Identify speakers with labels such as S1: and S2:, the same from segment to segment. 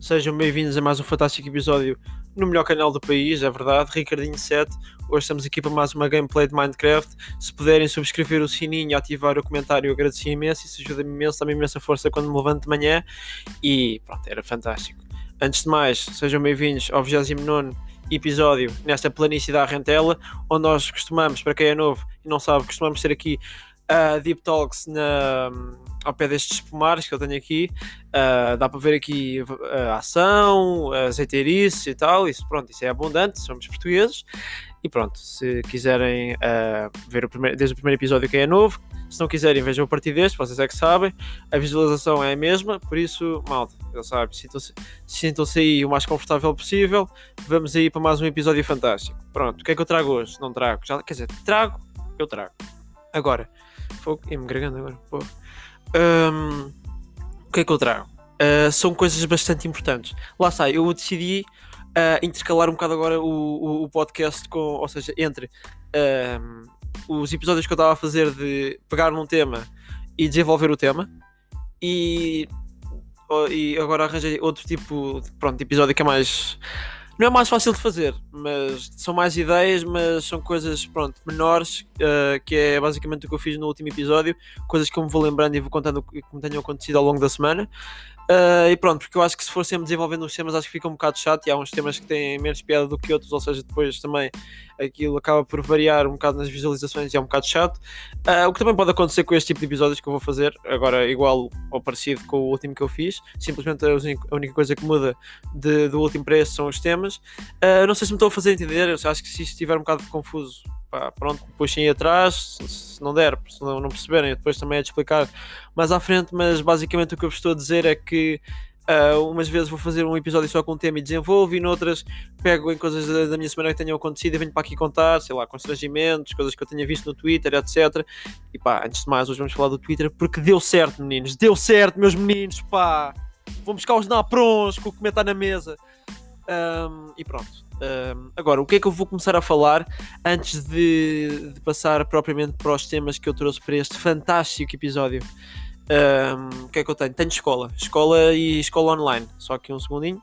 S1: Sejam bem-vindos a mais um fantástico episódio no melhor canal do país, é verdade, Ricardinho 7. Hoje estamos aqui para mais uma gameplay de Minecraft. Se puderem subscrever o sininho ativar o comentário, eu agradecia imenso. Isso ajuda-me imenso, dá-me imensa força quando me levanto de manhã. E pronto, era fantástico. Antes de mais, sejam bem-vindos ao 29 episódio nesta planície da Rentela, onde nós costumamos, para quem é novo e não sabe, costumamos ter aqui uh, Deep Talks na, ao pé destes pomares que eu tenho aqui. Uh, dá para ver aqui a ação, azeiteirices e tal. Isso, pronto, isso é abundante, somos portugueses. E pronto, se quiserem uh, ver o primeiro, desde o primeiro episódio que é novo, se não quiserem, vejam a partir deste, vocês é que sabem. A visualização é a mesma, por isso, malta, já sabem, sintam-se sintam aí o mais confortável possível. Vamos aí para mais um episódio fantástico. Pronto, o que é que eu trago hoje? Não trago, já, quer dizer, trago, eu trago. Agora, fogo, e me gregando agora. Um, o que é que eu trago? Uh, são coisas bastante importantes. Lá está, eu decidi uh, intercalar um bocado agora o, o, o, podcast com, ou seja, entre os episódios que eu estava a fazer de pegar num tema e desenvolver o tema e, e agora arranjei outro tipo de, pronto, episódio que é mais não é mais fácil de fazer, mas são mais ideias, mas são coisas, pronto, menores, uh, que é basicamente o que eu fiz no último episódio, coisas que eu me vou lembrando e vou contando que me tenham acontecido ao longo da semana. Uh, e pronto, porque eu acho que se for sempre desenvolvendo os temas, acho que fica um bocado chato e há uns temas que têm menos piada do que outros, ou seja, depois também aquilo acaba por variar um bocado nas visualizações e é um bocado chato. Uh, o que também pode acontecer com este tipo de episódios que eu vou fazer, agora igual ou parecido com o último que eu fiz, simplesmente a única coisa que muda de, do último para este são os temas. Uh, não sei se me estou a fazer entender, acho que se isto estiver um bocado confuso, pá, pronto, puxem atrás, se não der, se não, perceberem, depois também é de explicar mais à frente, mas basicamente o que eu vos estou a dizer é que uh, umas vezes vou fazer um episódio só com um tema e desenvolvo, e noutras pego em coisas da, da, minha semana que tenham acontecido e venho para aqui contar, sei lá, constrangimentos, coisas que eu tenha visto no Twitter, etc. E pá, antes de mais, hoje vamos falar do Twitter porque deu certo, meninos, deu certo, meus meninos, pá, vão buscar os naprons com o que está na mesa. Um, e pronto. Agora, o que é que eu vou começar a falar antes de, de, passar propriamente para os temas que eu trouxe para este fantástico episódio? Um, o que é que eu tenho? Tenho escola. Escola e escola online. Só aqui um segundinho.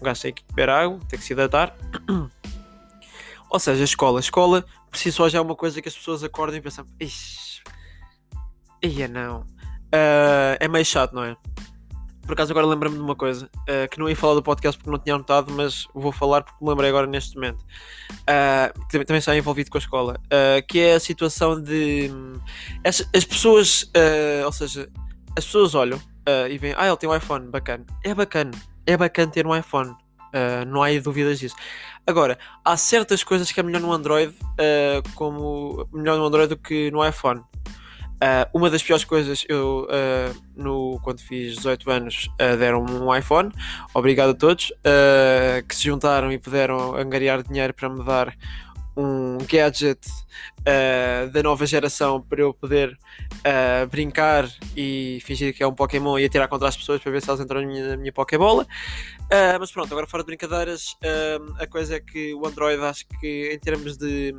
S1: Gastei aqui beber água, tem que se hidratar. Ou seja, escola. Escola, por si só já é uma coisa que as pessoas acordam e pensam: Ixi, ia não. Uh, é meio chato, não é? Por acaso agora lembro-me de uma coisa uh, que não ia falar do podcast porque não tinha notado, mas vou falar porque me lembrei agora neste momento. Uh, que também está envolvido com a escola, uh, que é a situação de as, as pessoas, ou seja, as pessoas olham e veem, ah, ele tem um iPhone, bacana. É bacana, é bacana ter um iPhone. não há dúvidas disso. Agora, há certas coisas que é melhor no Android, como melhor no Android do que no iPhone. Uh, uma das piores coisas, eu uh, no, quando fiz 18 anos uh, deram-me um iPhone, obrigado a todos que se juntaram e puderam angariar dinheiro para me dar um gadget uh, da nova geração para eu poder uh, brincar e fingir que é um Pokémon e atirar contra as pessoas para ver se elas entram na minha, na minha Pokébola. Uh, mas pronto, agora fora de brincadeiras, a coisa é que o Android, acho que em termos de,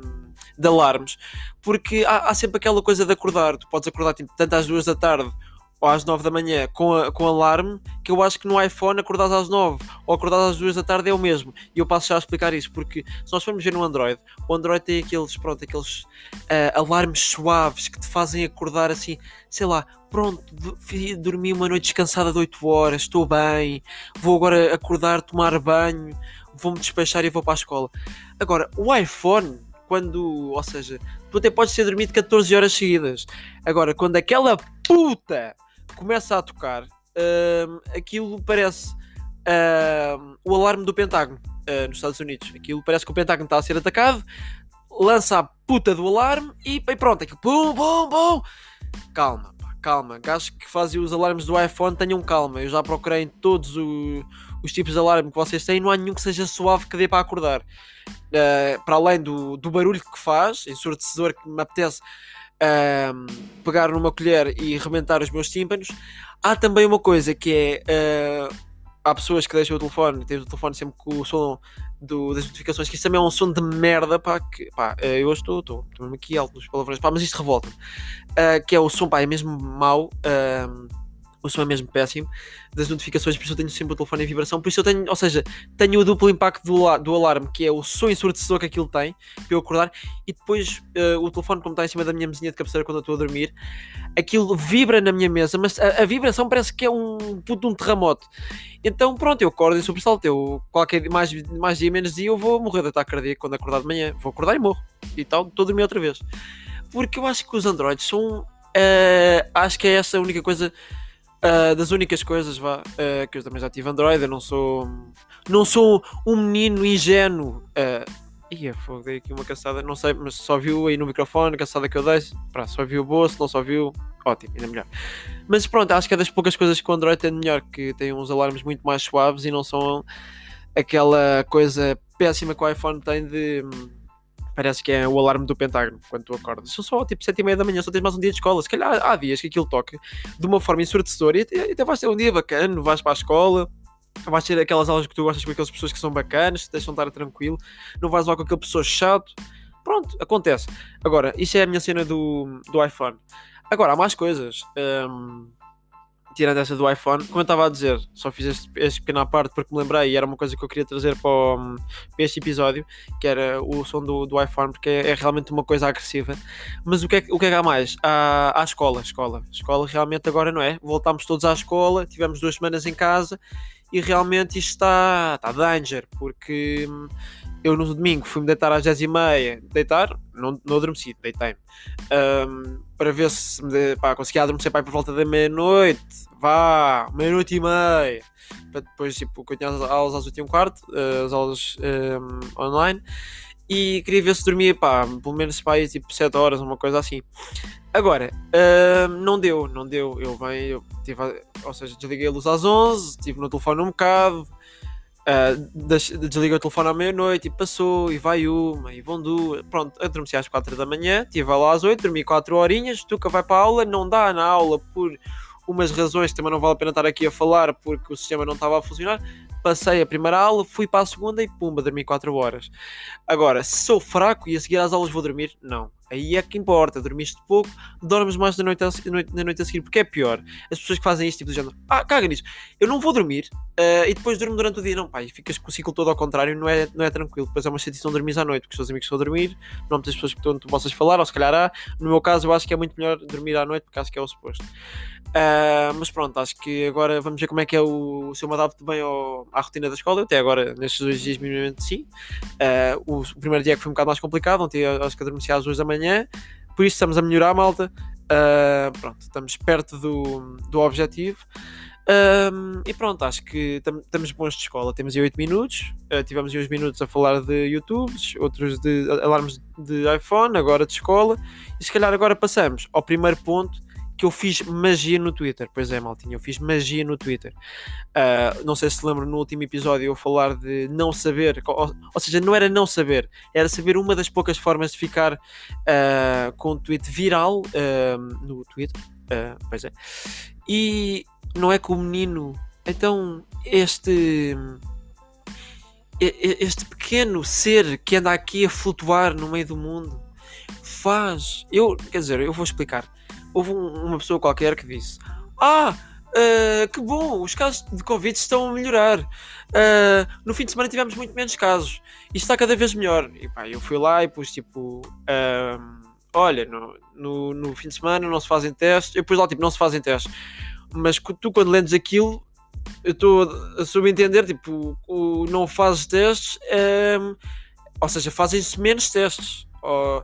S1: de alarmes, porque há, há, sempre aquela coisa de acordar, tu podes acordar tipo, tanto às duas da tarde ou às 9 da manhã com, a, com alarme, que eu acho que no iPhone acordar às 9 ou acordar às 2 da tarde é o mesmo. E eu passo já a explicar isso, porque se nós formos ver no Android, o Android tem aqueles, pronto, aqueles uh, alarmes suaves que te fazem acordar assim, sei lá, pronto, dormi uma noite descansada de 8 horas, estou bem, vou agora acordar, tomar banho, vou-me despachar e vou para a escola. Agora, o iPhone, quando, ou seja, tu até podes ter dormido 14 horas seguidas. Agora, quando aquela puta começa a tocar, uh, aquilo parece uh, o alarme do Pentágono uh, nos Estados Unidos. Aquilo parece que o Pentágono está a ser atacado, lança a puta do alarme e, e pronto, aquilo. Calma, pá, calma. Gajos que fazem os alarmes do iPhone tenham calma. Eu já procurei em todos os, os tipos de alarme que vocês têm, não há nenhum que seja suave que dê para acordar. Uh, para além do, do barulho que faz, ensurdecedor que me apetece um, pegar numa colher e rebentar os meus tímpanos. Há também uma coisa que é. Uh, há pessoas que deixam o telefone, têm o telefone sempre com o som do, das notificações, que isso também é um som de merda, pá, que, pá, ah, eu estou, estou, estou mesmo aqui alto nos palavrões, pá, mas isto revolta-me, uh, que é o som, pá, é mesmo mau, uh, o som é mesmo péssimo das notificações, por isso eu tenho sempre o telefone em vibração, por isso eu tenho, ou seja, tenho o duplo impacto do, do alarme, que é o som ensurdecedor que aquilo tem, para eu acordar, e depois uh, o telefone, como está em cima da minha mesinha de cabeceira quando eu estou a dormir, aquilo vibra na minha mesa, mas a, a vibração parece que é um puto um terremoto. Então pronto, eu acordo em sobressalto, eu qualquer mais, mais dia, menos dia, eu vou morrer de ataque cardíaco quando acordar de manhã, vou acordar e morro, e tal, estou a dormir outra vez. Porque eu acho que os Androids são, uh, acho que é essa a única coisa Uh, das únicas coisas vá, uh, que eu também já tive Android, eu não sou não sou um menino ingênuo. Uh, ia, fogo, dei aqui uma caçada, não sei, mas só viu aí no microfone, a caçada que eu dei, pá, só viu o bolso, não só viu, ótimo, ainda melhor. Mas pronto, acho que é das poucas coisas que o Android tem melhor, que tem uns alarmes muito mais suaves e não são aquela coisa péssima que o iPhone tem de Parece que é o alarme do Pentágono quando tu acordas. São só tipo 7 e meia da manhã, só tens mais um dia de escola. Se calhar há dias que aquilo toca de uma forma ensurdecedora e até, vais ter um dia bacana, vais para a escola, vais ter aquelas aulas que tu gostas com aquelas pessoas que são bacanas, te deixam estar tranquilo, não vais lá com aquele pessoa chato. Pronto, acontece. Agora, isso é a minha cena do, do iPhone. Agora, há mais coisas. Um, tirando essa do iPhone, como eu estava a dizer, só fiz este, este pequeno à parte porque me lembrei e era uma coisa que eu queria trazer para, o, para este episódio, que era o som do, do iPhone, porque é, é, realmente uma coisa agressiva. Mas o que é, o que, é que há mais? Há, há escola, escola. Escola realmente agora não é? Voltámos todos à escola, tivemos duas semanas em casa e realmente isto está, está danger, porque hum, eu no domingo fui-me deitar às 10h30, deitar, não, não adormeci, deitei-me, um, para ver se me pá, conseguia adormecer para por volta da meia-noite, vá, meia-noite e meia, para depois, tipo, tinha as aulas às 8 e um quarto, eh, as aulas um, online, e queria ver se dormia, pá, pelo menos para aí, tipo, 7 horas, uma coisa assim. Agora, uh, não deu, não deu. Eu venho, eu tive, ou seja, desliguei a luz às 11, estive no telefone um bocado, uh, desliguei o telefone à meia-noite e passou, e vai uma, e vão duas. Pronto, adormeci às 4 da manhã, estive lá às 8, dormi 4 horinhas, Tuca vai para a aula, não dá na aula por umas razões também não vale a pena estar aqui a falar porque o sistema não estava a funcionar passei a primeira aula, fui para a segunda e pumba, dormi 4 horas. Agora, se sou fraco e a seguir às aulas vou dormir, não. Aí é que importa, dormiste pouco, dormes mais na noite, a, na noite a seguir, porque é pior. As pessoas que fazem isto, tipo, dizendo, ah, caga nisso, eu não vou dormir uh, e depois durmo durante o dia, não, e ficas com o ciclo todo ao contrário, não é, não é tranquilo. Depois é uma chatice não dormir à noite, porque os teus amigos estão a dormir, não há muitas pessoas que tu, tu possas falar, ou se calhar há. No meu caso, eu acho que é muito melhor dormir à noite, porque acho que é o suposto. Uh, mas pronto, acho que agora vamos ver como é que é o, se eu me adapto bem ao, à rotina da escola. Eu até agora, nestes dois dias, minimamente sim. Uh, o, o, primeiro dia é que foi um bocado mais complicado, ontem acho que adormeci às duas da manhã, por isso estamos a melhorar, malta. Uh, pronto, estamos perto do, do objetivo. Um, e pronto, acho que estamos bons de escola. Temos aí 8 minutos, uh, tivemos aí uns minutos a falar de YouTube, outros de alarmes de iPhone, agora de escola. E se calhar agora passamos ao primeiro ponto que eu fiz magia no Twitter. Pois é, maltinha, eu fiz magia no Twitter. Uh, não sei se lembro no último episódio eu falar de não saber, ou, ou, seja, não era não saber, era saber uma das poucas formas de ficar uh, com um tweet viral uh, no Twitter. pois é. E não é que o menino, então este este pequeno ser que anda aqui a flutuar no meio do mundo faz. Eu, quer dizer, eu vou explicar houve um, uma pessoa qualquer que disse: Ah, uh, que bom, os casos de Covid estão a melhorar. Uh, no fim de semana tivemos muito menos casos. Isto está cada vez melhor. E pá, eu fui lá e pus tipo. Uh, olha, no, no, no, fim de semana não se fazem testes. Eu pus lá tipo, não se fazem testes. Mas tu, quando lentes aquilo, eu estou a subentender, tipo, o, não fazes testes, ou seja, fazem-se menos testes. Ou,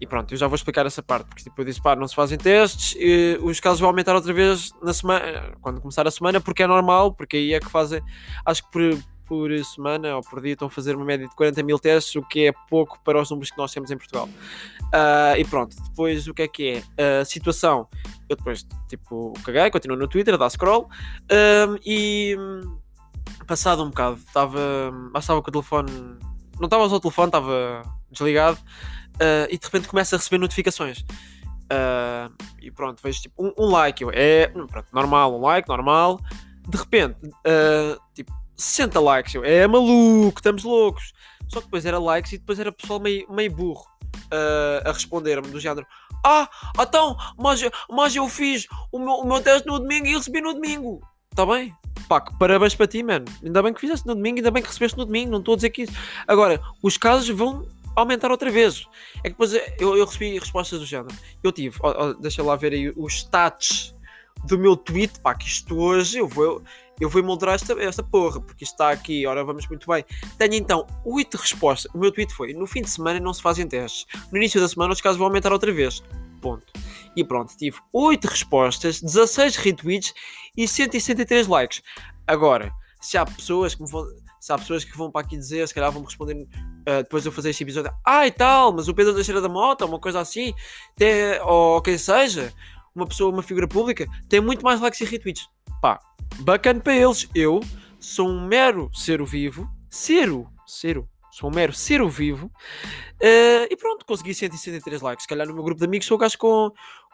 S1: e pronto, eu já vou explicar essa parte, porque tipo, eu disse, pá, não se fazem testes, e os casos vão aumentar outra vez na semana, quando começar a semana, porque é normal, porque aí é que fazem, acho que por, por semana ou por dia estão a fazer uma média de 40 mil testes, o que é pouco para os números que nós temos em Portugal. Uh, e pronto, depois o que é que é? A situação, eu depois, tipo, caguei, continuo no Twitter, dá scroll, um, e passado um bocado, estava, estava com o telefone, não estava a usar o telefone, estava desligado, uh, e de repente começa a receber notificações. Uh, e pronto, vejo tipo um, um like, é pronto, normal, um like, normal. De repente, uh, tipo 60 likes, eu, é maluco, estamos loucos. Só que depois era likes e depois era pessoal meio, meio burro. uh, a responder-me do género: Ah, então, mas, mas eu fiz o meu, o meu teste no domingo e recebi no domingo. Está bem? Pá, parabéns para ti, mano. Ainda bem que fizeste no domingo, ainda bem que recebeste no domingo. Não estou a dizer que isso. Agora, os casos vão aumentar outra vez. É que depois eu, eu recebi respostas do género. Eu tive, ó, ó, deixa lá ver aí os stats do meu tweet. Pá, que isto hoje eu vou eu vou moderar esta, esta porra, porque isto está aqui, ora vamos muito bem. Tenho então 8 respostas. O meu tweet foi: no fim de semana não se fazem testes. No início da semana os casos vão aumentar outra vez. Ponto. E pronto, tive 8 respostas, 16 retweets e 163 likes. Agora, se há pessoas que me vão. Se há pessoas que vão para aqui dizer, se calhar vão-me responder uh, depois de eu fazer este episódio, ah e tal, mas o Pedro da Cheira da Mota, uma coisa assim, tem, ou quem seja, uma pessoa, uma figura pública, tem muito mais likes e retweets. Pá, bacana para eles. Eu sou um mero ser vivo. Cero, cero. Sou um mero ser vivo. Uh, e pronto, consegui 163 likes. Se calhar no meu grupo de amigos sou o gajo com,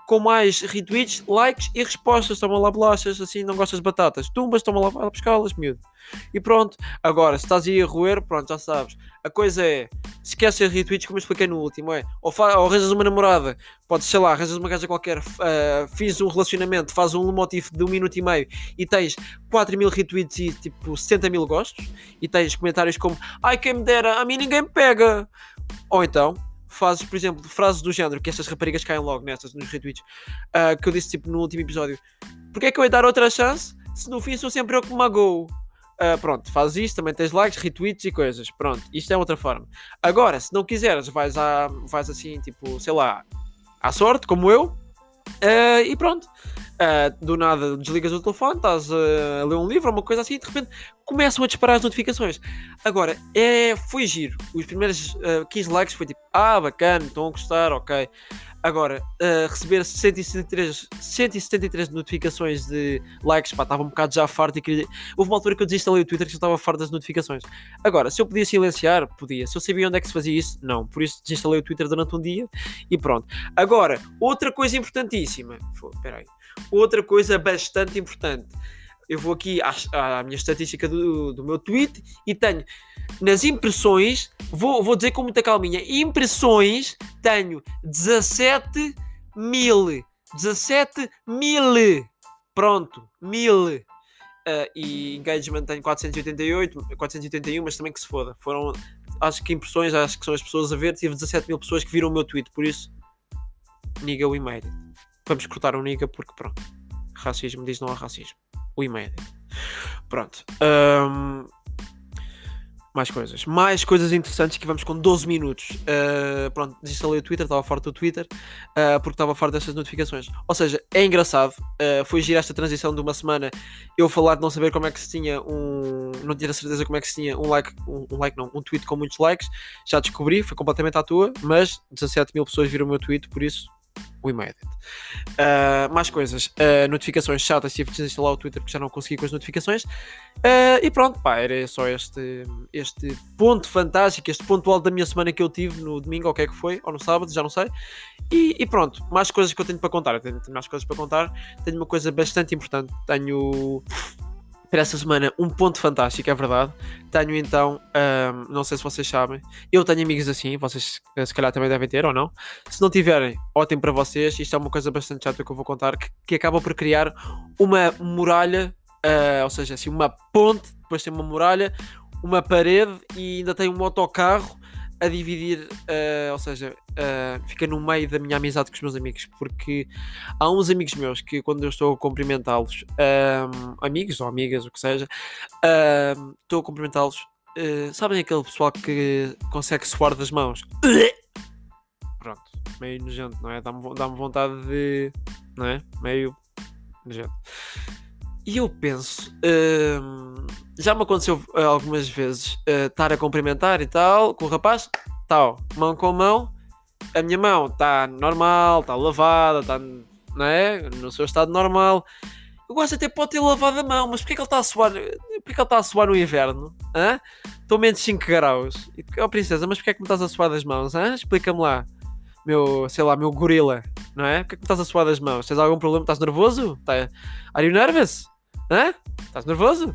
S1: com mais retweets, likes e respostas. Toma lá bolachas, assim, não gostas de batatas. Tumbas, toma lá, vai buscá-las, miúdo. E pronto. Agora, se estás aí a roer, pronto, já sabes. A coisa é, se queres ser retweets, como eu expliquei no último, é, ou, ou arranjas uma namorada, podes, sei lá, arranjas uma gaja qualquer, uh, fiz um relacionamento, faz um motivo de um minuto e meio e tens 4 mil retweets e tipo 60 mil gostos, e tens comentários como, ai quem me dera, a mim ninguém me pega. Ou então, fazes, por exemplo, frases do género, que estas raparigas caem logo nessas, nos retweets, uh, que eu disse tipo no último episódio. Porquê é que eu ia dar outra chance se no fim sou sempre eu que me magoo? Uh, pronto, fazes isto, também tens likes, retweets e coisas. Pronto, isto é outra forma. Agora, se não quiseres, vais, a, vais assim, tipo, sei lá, à sorte, como eu, uh, e pronto. Uh, do nada desligas o telefone, estás a ler um livro, uma coisa assim, e de repente começam a disparar as notificações. Agora, é, foi giro. Os primeiros uh, 15 likes foi tipo, ah, bacana, estão a gostar, ok. Agora, uh, receber 173, 173 notificações de likes, pá, estava um bocado já farto e queria... Houve uma altura que eu desinstalei o Twitter que já estava farto das notificações. Agora, se eu podia silenciar, podia. Se eu sabia onde é que se fazia isso, não. Por isso desinstalei o Twitter durante um dia e pronto. Agora, outra coisa importantíssima. Espera aí. Outra coisa bastante importante eu vou aqui à, à minha estatística do, do, meu tweet e tenho nas impressões, vou, vou dizer com muita calminha, impressões tenho 17 mil. 17 mil. Pronto, mil. Uh, e engagement tenho 488, 481, mas também que se foda. Foram, acho que impressões, acho que são as pessoas a ver. Tive 17 mil pessoas que viram o meu tweet, por isso, niga we made it. Vamos cortar o niga porque pronto. Racismo diz não há racismo o e-mail. Pronto. Um, mais coisas. Mais coisas interessantes que vamos com 12 minutos. Uh, pronto, desinstalei o Twitter, estava fora do Twitter, uh, porque estava fora dessas notificações. Ou seja, é engraçado. Uh, foi girar esta transição de uma semana. Eu falar de não saber como é que se tinha um. Não tinha certeza como é que se tinha um like. Um, um like não, um tweet com muitos likes. Já descobri, foi completamente à toa, mas 17 mil pessoas viram o meu tweet, por isso We made it. Uh, mais coisas. Uh, notificações chatas. Tive que desinstalar o Twitter porque já não consegui com as notificações. Uh, e pronto, pá, era só este, este ponto fantástico, este ponto alto da minha semana que eu tive no domingo, ou o que é que foi, ou no sábado, já não sei. E, e pronto, mais coisas que eu tenho para contar. Eu tenho, tenho mais coisas para contar. Tenho uma coisa bastante importante. Tenho para essa semana um ponto fantástico, é verdade. Tenho então, um, não sei se vocês sabem, eu tenho amigos assim, vocês eh, se calhar também devem ter ou não. Se não tiverem, ótimo para vocês. Isto é uma coisa bastante chata que eu vou contar, que, que acaba por criar uma muralha, uh, ou seja, assim, uma ponte, depois tem uma muralha, uma parede e ainda tem um autocarro a dividir, uh, ou seja, uh, fica no meio da minha amizade com os meus amigos, porque há uns amigos meus que quando eu estou a cumprimentá-los, um, amigos ou amigas, o que seja, estou a cumprimentá-los, uh, sabem aquele pessoal que consegue suar das mãos? Pronto, meio nojento, não é? Dá-me dá vontade de. não é? Meio nojento. E eu penso. Hum, já me aconteceu eh, algumas vezes uh, estar a cumprimentar e tal com o rapaz, tal, mão com mão. A minha mão está normal, está lavada, está não é? no seu estado normal. Eu gosto até pode ter lavado a mão, mas porquê que ele está a suar? Porquê que ele está a suar no inverno? Hã? Estou menos 5 graus. E, oh, princesa, mas porquê é que me estás a suar das mãos? Explica-me lá. Meu, sei lá, meu gorila, não é? Porquê é que me estás a suar das mãos? Tens algum problema? Estás nervoso? Tá... Are you nervous? Hã? Estás nervoso?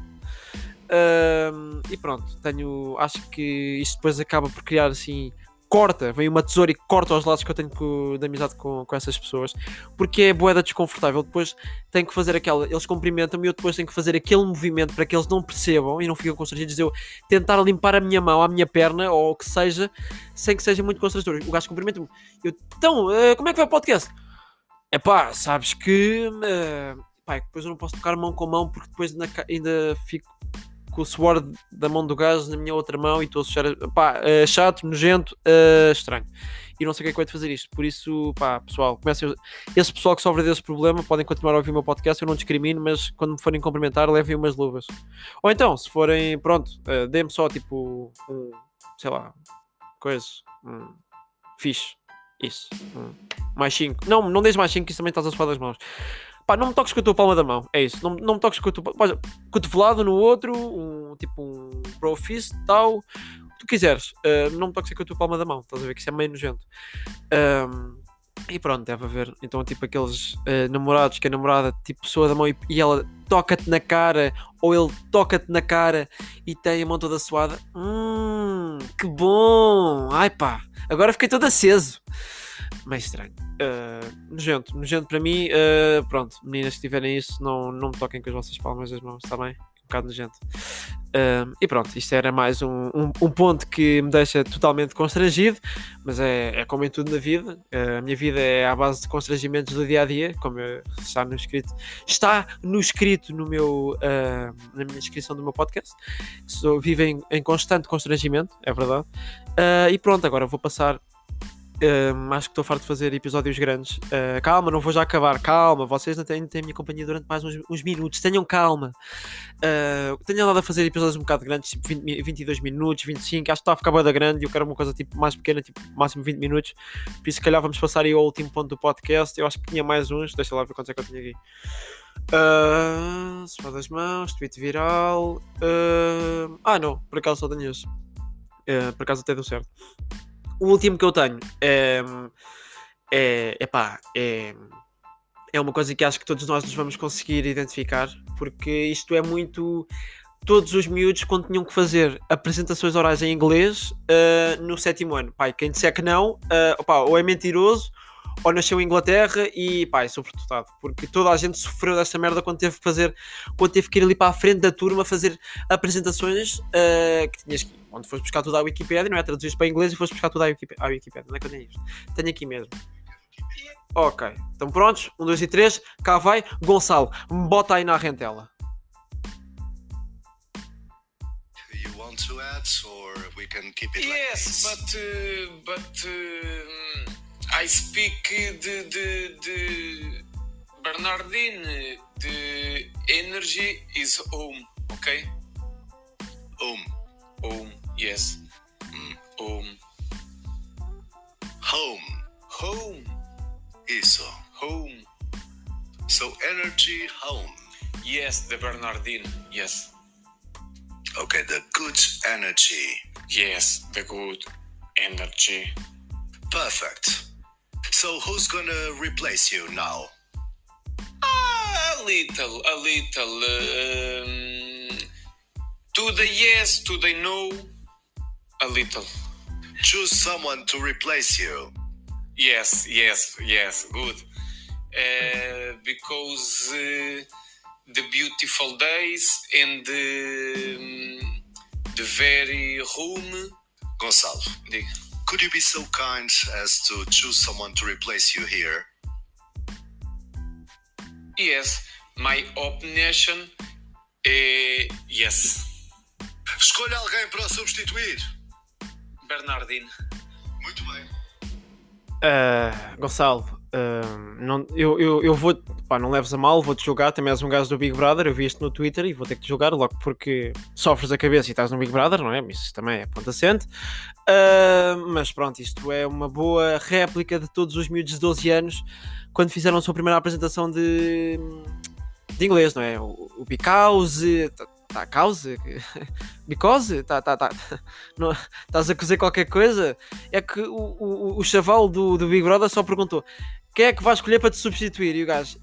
S1: e pronto, tenho. Acho que isto depois acaba por criar assim corta, vem uma tesoura e corta os laços que eu tenho com, de amizade com, com essas pessoas, porque é boeda desconfortável. Depois tenho que fazer aquela, eles cumprimentam-me e eu depois tenho que fazer aquele movimento para que eles não percebam e não fiquem constrangidos. Eu tentar limpar a minha mão, a minha perna ou o que seja, sem que seja muito constrangedor. O gajo cumprimenta-me, eu, então, uh, como é que vai o podcast? É pá, sabes que. Uh, pá, depois eu não posso tocar mão com mão porque depois ainda, ainda fico com o suor da mão do gajo na minha outra mão e estou a sujar. Pá, chato, nojento, uh, estranho. E não sei o que é que vai de fazer isto. Por isso, pá, pessoal, comecem. Esse pessoal que sofre desse problema podem continuar a ouvir o meu podcast. Eu não discrimino, mas quando me forem cumprimentar, levem umas luvas. Ou então, se forem, pronto, uh, dê-me só tipo um, sei lá, coisa, um, fixe. Isso. Um, mais 5. Não, não deixes mais 5, que isso também estás a suar das mãos. Pá, não me toques com a tua palma da mão. É isso. Não, não me toques com a tua. Pá, cotovelado no outro, um tipo um bro fist, tal. O que tu quiseres. Uh, não me toques com a tua palma da mão. Estás a ver que isso é meio nojento. Um, e pronto, deve haver. Então, tipo, aqueles uh, namorados que a namorada, tipo, pessoa da mão e, e ela toca-te na cara, ou ele toca-te na cara e tem a mão toda suada. Hum, que bom! Ai pá, agora fiquei todo aceso. Mais estranho. Uh, nojento, nojento para mim. Uh, pronto, meninas que tiverem isso, não, não me toquem com as vossas palmas das mãos, está bem? Um bocado nojento. Uh, e pronto, isto era mais um, um, um, ponto que me deixa totalmente constrangido, mas é, é como em tudo na vida. Uh, a minha vida é à base de constrangimentos do dia a dia, como está no escrito. Está no escrito no meu, uh, na minha descrição do meu podcast. Sou, vivo em, em constante constrangimento, é verdade. e pronto, agora vou passar Acho que estou farto de fazer episódios grandes. Uh, calma, não vou já acabar. Calma, vocês não têm, têm a minha companhia durante mais uns, uns minutos. Tenham calma. Uh, tenho andado a fazer episódios um bocado grandes, tipo 20, 22 minutos, 25. Acho que está a ficar boa da grande. Eu quero uma coisa tipo mais pequena, tipo máximo 20 minutos. Por isso, se calhar, vamos passar aí ao último ponto do podcast. Eu acho que tinha mais uns. Deixa lá ver quantos é que eu tinha aqui. Uh, das mãos, tweet viral. Uh, ah, não, por acaso só tenho esse. Uh, por acaso até deu certo. O último que eu tenho é, é, epá, é, é uma coisa que acho que todos nós nos vamos conseguir identificar, porque isto é muito. Todos os miúdos, quando tinham que fazer apresentações orais em inglês uh, no sétimo ano, pai, quem disser que não, uh, ou é mentiroso ou nasceu em Inglaterra e pá, é sobretutado, porque toda a gente sofreu desta merda quando teve que fazer, quando teve que ir ali para a frente da turma fazer apresentações uh, que tinhas que, onde foste buscar tudo à Wikipedia, não é? Traduziste para inglês e foste buscar tudo à Wikipedia, à Wikipedia. Onde é que eu tenho isto? Tenho aqui mesmo. Ok, estão prontos? Um, dois e três, cá vai. Gonçalo, bota aí na rentela. You want to add, or we can keep it yes, like this? but uh, but uh, I speak de, de, de Bernardine, de energy is home, ok?
S2: Home.
S1: Home, yes.
S2: Mm.
S1: Home.
S2: Home.
S1: Home.
S2: Isso.
S1: Home.
S2: So energy home.
S1: Yes, the Bernardine, yes.
S2: Okay, the good energy.
S1: Yes, the good energy.
S2: Perfect. So who's gonna replace you now?
S1: A little, a little. Um, to the yes, to the no, a little.
S2: Choose someone to replace you.
S1: Yes, yes, yes, good. Uh, because uh, the beautiful days and the, um, the very room.
S2: Gonçalo. Diga. Could you be so kind as to choose someone to replace you here?
S1: Yes, my opinion é yes.
S2: Escolha alguém para o substituir.
S1: Bernardino.
S2: Muito bem.
S1: Uh, Gonçalo, não, eu, eu, eu vou. Pá, não leves a mal, vou-te jogar. Também és um gajo do Big Brother. Eu vi isto no Twitter e vou ter que te jogar logo porque sofres a cabeça e estás no Big Brother, não é? Isso também é ponto assente. Uh, mas pronto, isto é uma boa réplica de todos os miúdos de 12 anos quando fizeram a sua primeira apresentação de, de inglês, não é? O, o Because, tá, tá causa? Because? Tá, tá, tá. Não, estás a cozer qualquer coisa? É que o, o, o chaval do, do Big Brother só perguntou quem é que vai escolher para te substituir? E o gajo,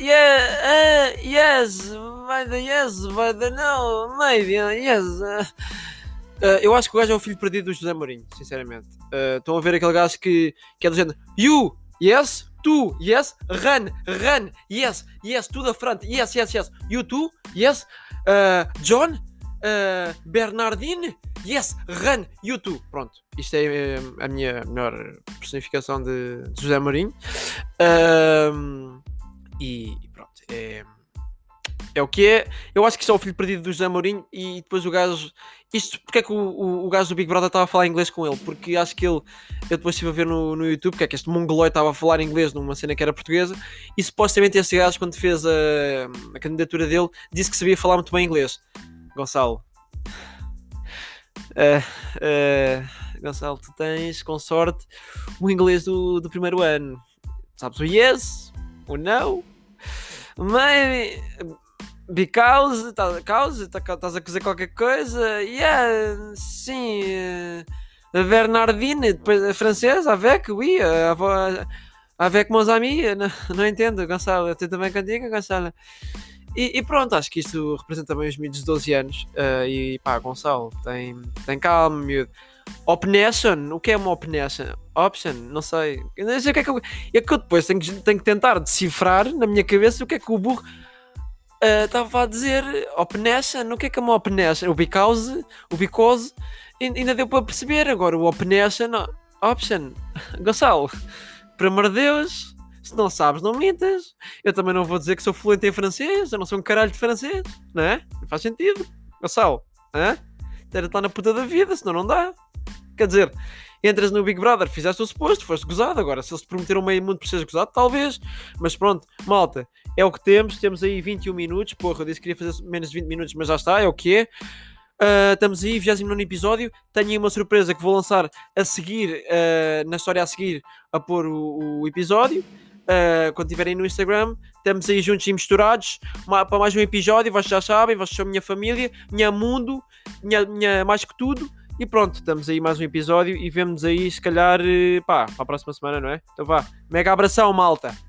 S1: yeah, uh, yes, vai da yes, vai da não, maybe, yes. Uh, eu acho que o gajo é o filho perdido do José Mourinho, sinceramente. Uh, estão a ver aquele gajo que, que é do género You, yes, tu, yes, run, run, yes, yes, to the front, yes, yes, yes, you too, yes, uh, John, uh, Bernardine, yes, run, you too. Pronto, isto é a minha melhor personificação de, de José Mourinho. e, e pronto, é é o que é. Eu acho que isto é o filho perdido do José Mourinho e depois o gajo. Isto, porque é que o, o, o gajo do Big Brother estava a falar inglês com ele? Porque acho que ele. Eu depois estive a ver no, no YouTube que é que este mongoloide estava a falar inglês numa cena que era portuguesa e supostamente esse gajo, quando fez a, a candidatura dele, disse que sabia falar muito bem inglês. Gonçalo. Uh, uh, Gonçalo, tu tens, com sorte, o inglês do, do primeiro ano. Sabes o yes, o no, maybe, Because, tá, causa, tá, estás a dizer qualquer coisa? Yeah, sim. A Bernardine, depois a francesa, avec, oui, avec meus amigos, não, não entendo, Gonçalo, eu também contigo, Gonçalo. E, e, pronto, acho que isto representa bem os miúdos de 12 anos. Uh, e pá, Gonçalo, tem, tem calma, miúdo. Opnation, o que é uma opnation? Option, não sei. Não sei o que é que eu. É que eu depois tenho que, tenho que tentar decifrar na minha cabeça o que é que o burro estava uh, a dizer Opnation, o que é que é uma Opnation? O because, o because, ainda deu para perceber. Agora o Opnation, option, Gonçalo, por amor de Deus, se não sabes, não mintas. Eu também não vou dizer que sou fluente em francês, eu não sou um caralho de francês, não é? Não faz sentido. Gonçalo, hã? Era estar na puta da vida, senão não dá. Quer dizer, entras no Big Brother, fizeste o suposto, foste gozado. Agora, se eles te prometeram meio mundo por seres gozado, talvez. Mas pronto, malta, é o que temos. Temos aí 21 minutos. Porra, eu disse que queria fazer menos de 20 minutos, mas já está, é o que é. Uh, estamos aí, 29 episódio. Tenho aí uma surpresa que vou lançar a seguir, uh, na história a seguir, a pôr o, o episódio. Uh, quando estiverem no Instagram, estamos aí juntos e misturados para mais um episódio. Vocês já sabem, vocês são minha família, minha mundo, minha, minha mais que tudo. E pronto, estamos aí mais um episódio e vemos aí, se calhar, pá, para a próxima semana, não é? Então vá, mega abração, malta!